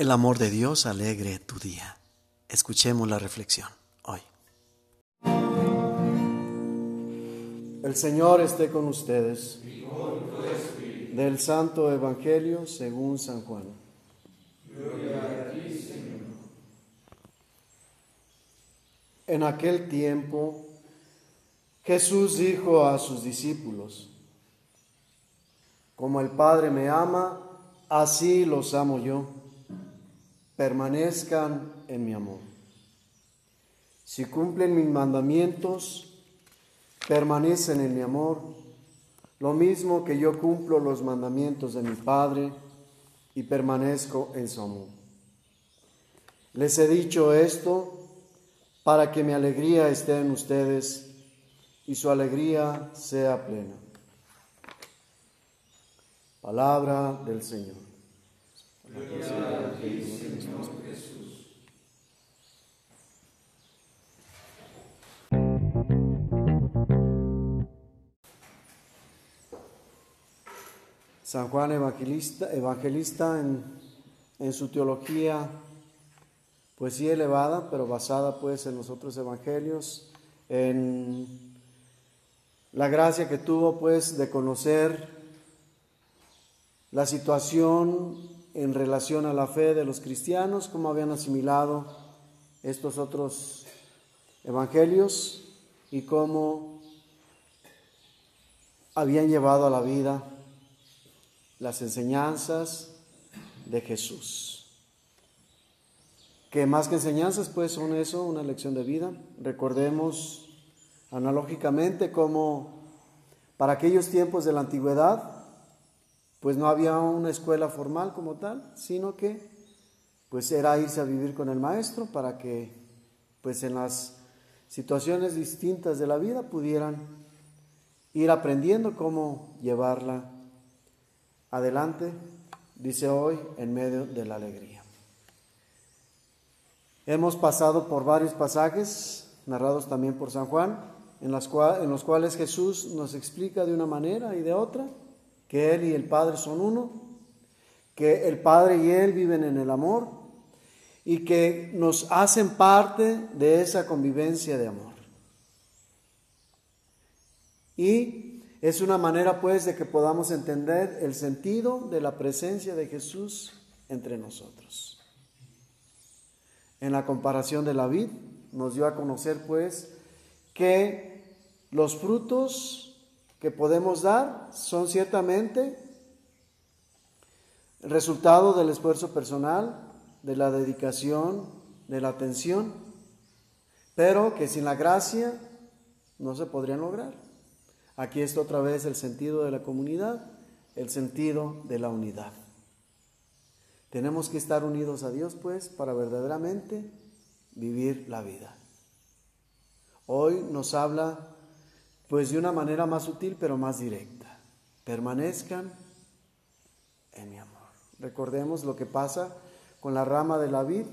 El amor de Dios alegre tu día. Escuchemos la reflexión hoy. El Señor esté con ustedes. Del Santo Evangelio según San Juan. En aquel tiempo Jesús dijo a sus discípulos, como el Padre me ama, así los amo yo permanezcan en mi amor. Si cumplen mis mandamientos, permanecen en mi amor, lo mismo que yo cumplo los mandamientos de mi Padre y permanezco en su amor. Les he dicho esto para que mi alegría esté en ustedes y su alegría sea plena. Palabra del Señor. San Juan Evangelista, evangelista en, su teología, pues sí elevada, pero basada pues en los otros evangelios, en la gracia que tuvo pues de conocer la situación en relación a la fe de los cristianos, cómo habían asimilado estos otros evangelios y cómo habían llevado a la vida las enseñanzas de Jesús. Que más que enseñanzas, pues son eso, una lección de vida. Recordemos analógicamente cómo para aquellos tiempos de la antigüedad, pues no había una escuela formal como tal, sino que pues era irse a vivir con el maestro para que pues en las situaciones distintas de la vida pudieran ir aprendiendo cómo llevarla adelante, dice hoy, en medio de la alegría. Hemos pasado por varios pasajes, narrados también por San Juan, en, en los cuales Jesús nos explica de una manera y de otra que Él y el Padre son uno, que el Padre y Él viven en el amor y que nos hacen parte de esa convivencia de amor. Y es una manera pues de que podamos entender el sentido de la presencia de Jesús entre nosotros. En la comparación de la vid nos dio a conocer pues que los frutos que podemos dar son ciertamente el resultado del esfuerzo personal, de la dedicación, de la atención, pero que sin la gracia no se podrían lograr. Aquí está otra vez el sentido de la comunidad, el sentido de la unidad. Tenemos que estar unidos a Dios, pues, para verdaderamente vivir la vida. Hoy nos habla, pues, de una manera más sutil, pero más directa. Permanezcan en mi amor. Recordemos lo que pasa con la rama de la vid,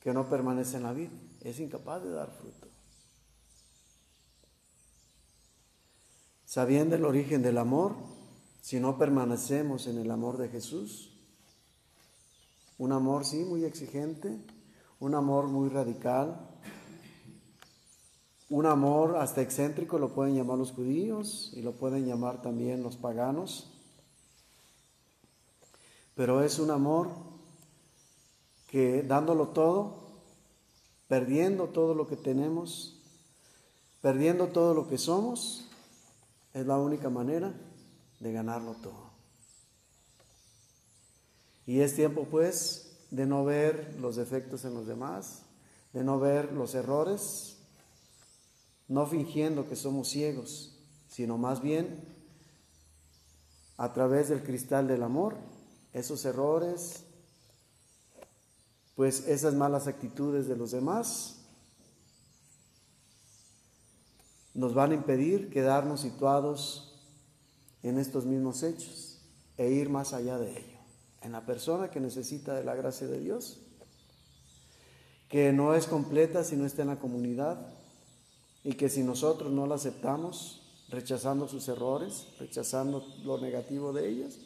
que no permanece en la vid, es incapaz de dar fruto. Sabiendo el origen del amor, si no permanecemos en el amor de Jesús, un amor sí muy exigente, un amor muy radical, un amor hasta excéntrico, lo pueden llamar los judíos y lo pueden llamar también los paganos, pero es un amor que dándolo todo, perdiendo todo lo que tenemos, perdiendo todo lo que somos, es la única manera de ganarlo todo. Y es tiempo pues de no ver los defectos en los demás, de no ver los errores, no fingiendo que somos ciegos, sino más bien a través del cristal del amor, esos errores, pues esas malas actitudes de los demás, nos van a impedir quedarnos situados en estos mismos hechos e ir más allá de ello, en la persona que necesita de la gracia de Dios, que no es completa si no está en la comunidad y que si nosotros no la aceptamos, rechazando sus errores, rechazando lo negativo de ellas,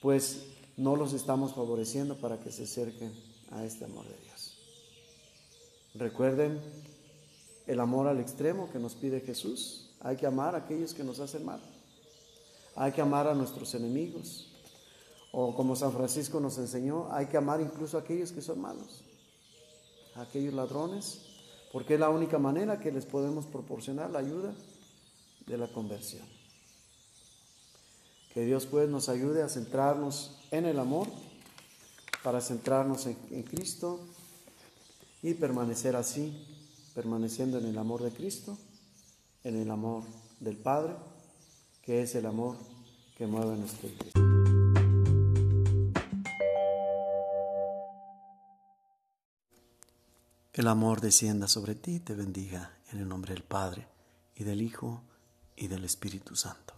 pues no los estamos favoreciendo para que se acerquen a este amor de Dios. Recuerden el amor al extremo que nos pide Jesús. Hay que amar a aquellos que nos hacen mal. Hay que amar a nuestros enemigos. O como San Francisco nos enseñó, hay que amar incluso a aquellos que son malos, a aquellos ladrones, porque es la única manera que les podemos proporcionar la ayuda de la conversión. Que Dios pues nos ayude a centrarnos en el amor, para centrarnos en, en Cristo y permanecer así, permaneciendo en el amor de Cristo, en el amor del Padre, que es el amor que mueve nuestro Cristo. El amor descienda sobre ti te bendiga en el nombre del Padre y del Hijo y del Espíritu Santo.